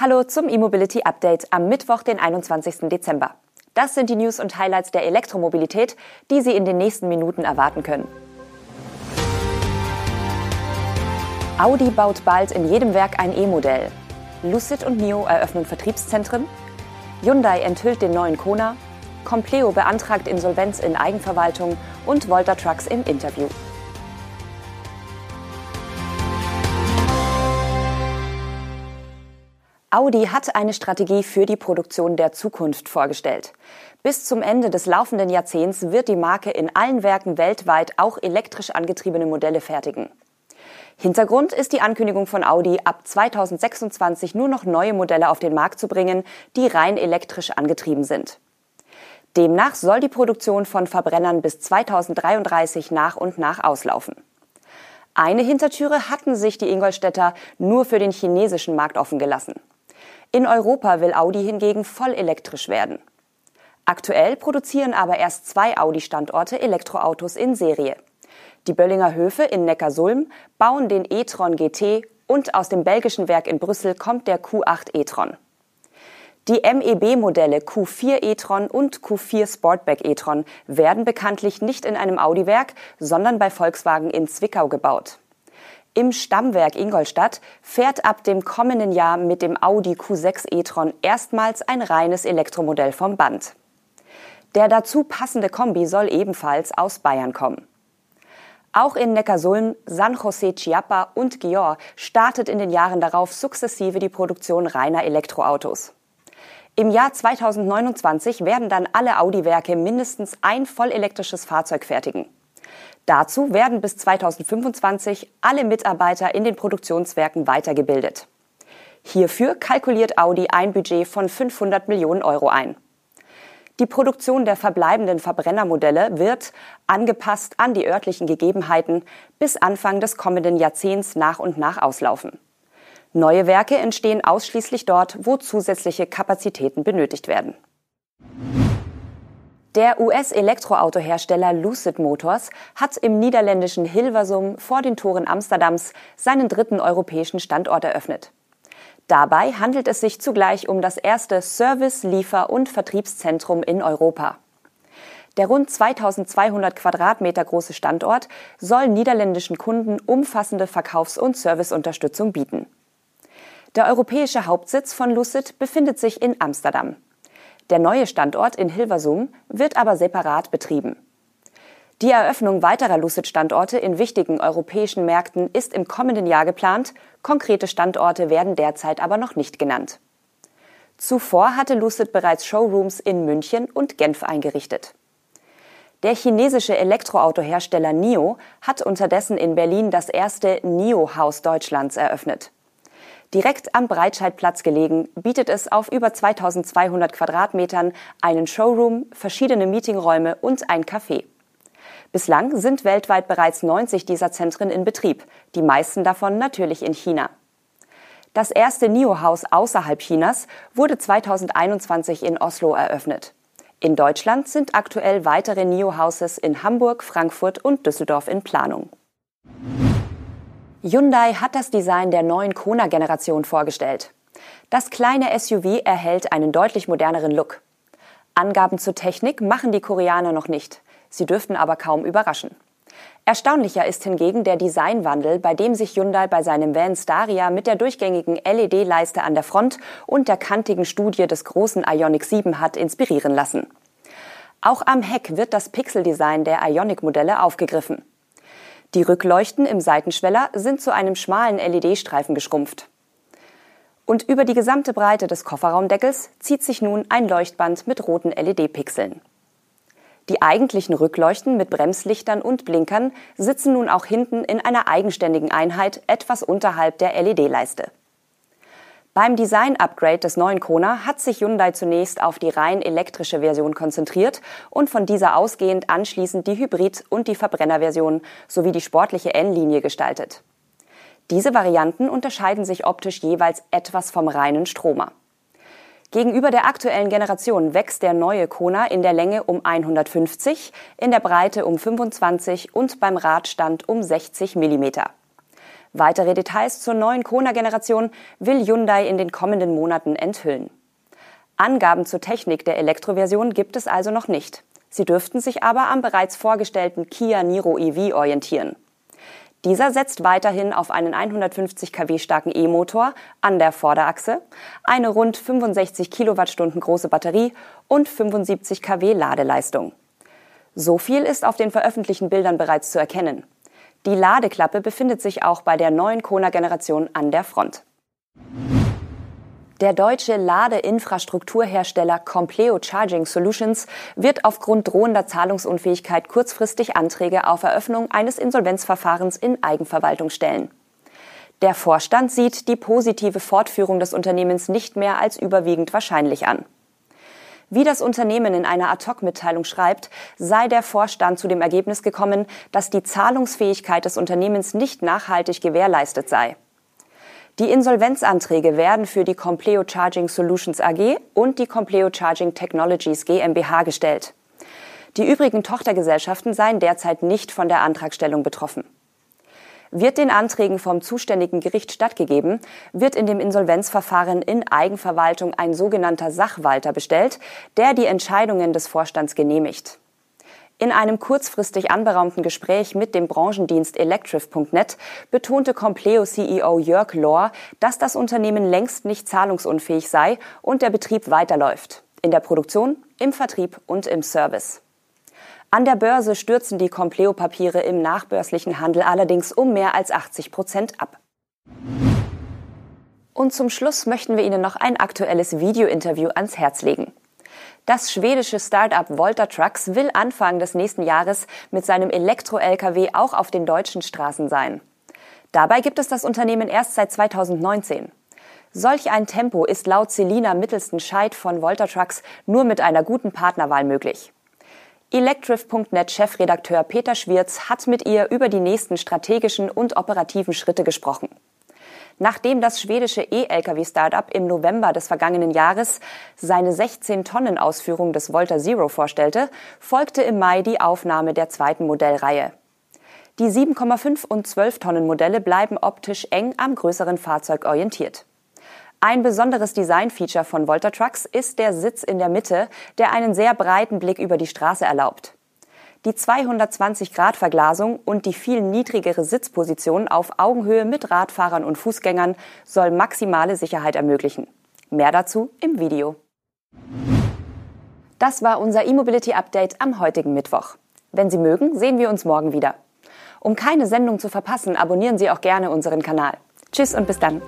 Hallo zum E-Mobility Update am Mittwoch, den 21. Dezember. Das sind die News und Highlights der Elektromobilität, die Sie in den nächsten Minuten erwarten können. Audi baut bald in jedem Werk ein E-Modell. Lucid und NIO eröffnen Vertriebszentren. Hyundai enthüllt den neuen Kona. Compleo beantragt Insolvenz in Eigenverwaltung und Volta Trucks im Interview. Audi hat eine Strategie für die Produktion der Zukunft vorgestellt. Bis zum Ende des laufenden Jahrzehnts wird die Marke in allen Werken weltweit auch elektrisch angetriebene Modelle fertigen. Hintergrund ist die Ankündigung von Audi, ab 2026 nur noch neue Modelle auf den Markt zu bringen, die rein elektrisch angetrieben sind. Demnach soll die Produktion von Verbrennern bis 2033 nach und nach auslaufen. Eine Hintertüre hatten sich die Ingolstädter nur für den chinesischen Markt offen gelassen. In Europa will Audi hingegen voll elektrisch werden. Aktuell produzieren aber erst zwei Audi-Standorte Elektroautos in Serie. Die Böllinger Höfe in Neckarsulm bauen den e-tron GT und aus dem belgischen Werk in Brüssel kommt der Q8 e-tron. Die MEB-Modelle Q4 e-tron und Q4 Sportback e-tron werden bekanntlich nicht in einem Audi-Werk, sondern bei Volkswagen in Zwickau gebaut. Im Stammwerk Ingolstadt fährt ab dem kommenden Jahr mit dem Audi Q6 e-tron erstmals ein reines Elektromodell vom Band. Der dazu passende Kombi soll ebenfalls aus Bayern kommen. Auch in Neckarsulm, San José Chiapa und Gior startet in den Jahren darauf sukzessive die Produktion reiner Elektroautos. Im Jahr 2029 werden dann alle Audi-Werke mindestens ein vollelektrisches Fahrzeug fertigen. Dazu werden bis 2025 alle Mitarbeiter in den Produktionswerken weitergebildet. Hierfür kalkuliert Audi ein Budget von 500 Millionen Euro ein. Die Produktion der verbleibenden Verbrennermodelle wird, angepasst an die örtlichen Gegebenheiten, bis Anfang des kommenden Jahrzehnts nach und nach auslaufen. Neue Werke entstehen ausschließlich dort, wo zusätzliche Kapazitäten benötigt werden. Der US-Elektroautohersteller Lucid Motors hat im niederländischen Hilversum vor den Toren Amsterdams seinen dritten europäischen Standort eröffnet. Dabei handelt es sich zugleich um das erste Service-, Liefer- und Vertriebszentrum in Europa. Der rund 2200 Quadratmeter große Standort soll niederländischen Kunden umfassende Verkaufs- und Serviceunterstützung bieten. Der europäische Hauptsitz von Lucid befindet sich in Amsterdam. Der neue Standort in Hilversum wird aber separat betrieben. Die Eröffnung weiterer Lucid-Standorte in wichtigen europäischen Märkten ist im kommenden Jahr geplant, konkrete Standorte werden derzeit aber noch nicht genannt. Zuvor hatte Lucid bereits Showrooms in München und Genf eingerichtet. Der chinesische Elektroautohersteller NIO hat unterdessen in Berlin das erste NIO-Haus Deutschlands eröffnet. Direkt am Breitscheidplatz gelegen, bietet es auf über 2200 Quadratmetern einen Showroom, verschiedene Meetingräume und ein Café. Bislang sind weltweit bereits 90 dieser Zentren in Betrieb, die meisten davon natürlich in China. Das erste NIO-Haus außerhalb Chinas wurde 2021 in Oslo eröffnet. In Deutschland sind aktuell weitere NIO-Houses in Hamburg, Frankfurt und Düsseldorf in Planung. Hyundai hat das Design der neuen Kona-Generation vorgestellt. Das kleine SUV erhält einen deutlich moderneren Look. Angaben zur Technik machen die Koreaner noch nicht. Sie dürften aber kaum überraschen. Erstaunlicher ist hingegen der Designwandel, bei dem sich Hyundai bei seinem Van Staria mit der durchgängigen LED-Leiste an der Front und der kantigen Studie des großen Ioniq 7 hat inspirieren lassen. Auch am Heck wird das Pixel-Design der Ioniq-Modelle aufgegriffen. Die Rückleuchten im Seitenschweller sind zu einem schmalen LED-Streifen geschrumpft. Und über die gesamte Breite des Kofferraumdeckels zieht sich nun ein Leuchtband mit roten LED-Pixeln. Die eigentlichen Rückleuchten mit Bremslichtern und Blinkern sitzen nun auch hinten in einer eigenständigen Einheit etwas unterhalb der LED-Leiste. Beim Design-Upgrade des neuen Kona hat sich Hyundai zunächst auf die rein elektrische Version konzentriert und von dieser ausgehend anschließend die Hybrid- und die Verbrennerversion sowie die sportliche N-Linie gestaltet. Diese Varianten unterscheiden sich optisch jeweils etwas vom reinen Stromer. Gegenüber der aktuellen Generation wächst der neue Kona in der Länge um 150, in der Breite um 25 und beim Radstand um 60 Millimeter. Weitere Details zur neuen Kona-Generation will Hyundai in den kommenden Monaten enthüllen. Angaben zur Technik der Elektroversion gibt es also noch nicht. Sie dürften sich aber am bereits vorgestellten Kia Niro EV orientieren. Dieser setzt weiterhin auf einen 150 kW starken E-Motor an der Vorderachse, eine rund 65 Kilowattstunden große Batterie und 75 kW Ladeleistung. So viel ist auf den veröffentlichten Bildern bereits zu erkennen. Die Ladeklappe befindet sich auch bei der neuen Kona-Generation an der Front. Der deutsche Ladeinfrastrukturhersteller Compleo Charging Solutions wird aufgrund drohender Zahlungsunfähigkeit kurzfristig Anträge auf Eröffnung eines Insolvenzverfahrens in Eigenverwaltung stellen. Der Vorstand sieht die positive Fortführung des Unternehmens nicht mehr als überwiegend wahrscheinlich an. Wie das Unternehmen in einer Ad-Hoc-Mitteilung schreibt, sei der Vorstand zu dem Ergebnis gekommen, dass die Zahlungsfähigkeit des Unternehmens nicht nachhaltig gewährleistet sei. Die Insolvenzanträge werden für die Compleo Charging Solutions AG und die Compleo Charging Technologies GmbH gestellt. Die übrigen Tochtergesellschaften seien derzeit nicht von der Antragstellung betroffen. Wird den Anträgen vom zuständigen Gericht stattgegeben, wird in dem Insolvenzverfahren in Eigenverwaltung ein sogenannter Sachwalter bestellt, der die Entscheidungen des Vorstands genehmigt. In einem kurzfristig anberaumten Gespräch mit dem Branchendienst Electrif.net betonte Compleo-CEO Jörg Lohr, dass das Unternehmen längst nicht zahlungsunfähig sei und der Betrieb weiterläuft. In der Produktion, im Vertrieb und im Service. An der Börse stürzen die Compleo-Papiere im nachbörslichen Handel allerdings um mehr als 80 Prozent ab. Und zum Schluss möchten wir Ihnen noch ein aktuelles Video-Interview ans Herz legen. Das schwedische Start-up Volta Trucks will Anfang des nächsten Jahres mit seinem Elektro-Lkw auch auf den deutschen Straßen sein. Dabei gibt es das Unternehmen erst seit 2019. Solch ein Tempo ist laut Selina Mittelsten-Scheid von Volta Trucks nur mit einer guten Partnerwahl möglich. Electrif.net Chefredakteur Peter Schwirz hat mit ihr über die nächsten strategischen und operativen Schritte gesprochen. Nachdem das schwedische E-Lkw-Startup im November des vergangenen Jahres seine 16-Tonnen-Ausführung des Volta Zero vorstellte, folgte im Mai die Aufnahme der zweiten Modellreihe. Die 7,5 und 12 Tonnen Modelle bleiben optisch eng am größeren Fahrzeug orientiert. Ein besonderes Designfeature von Volta Trucks ist der Sitz in der Mitte, der einen sehr breiten Blick über die Straße erlaubt. Die 220-Grad-Verglasung und die viel niedrigere Sitzposition auf Augenhöhe mit Radfahrern und Fußgängern soll maximale Sicherheit ermöglichen. Mehr dazu im Video. Das war unser E-Mobility Update am heutigen Mittwoch. Wenn Sie mögen, sehen wir uns morgen wieder. Um keine Sendung zu verpassen, abonnieren Sie auch gerne unseren Kanal. Tschüss und bis dann.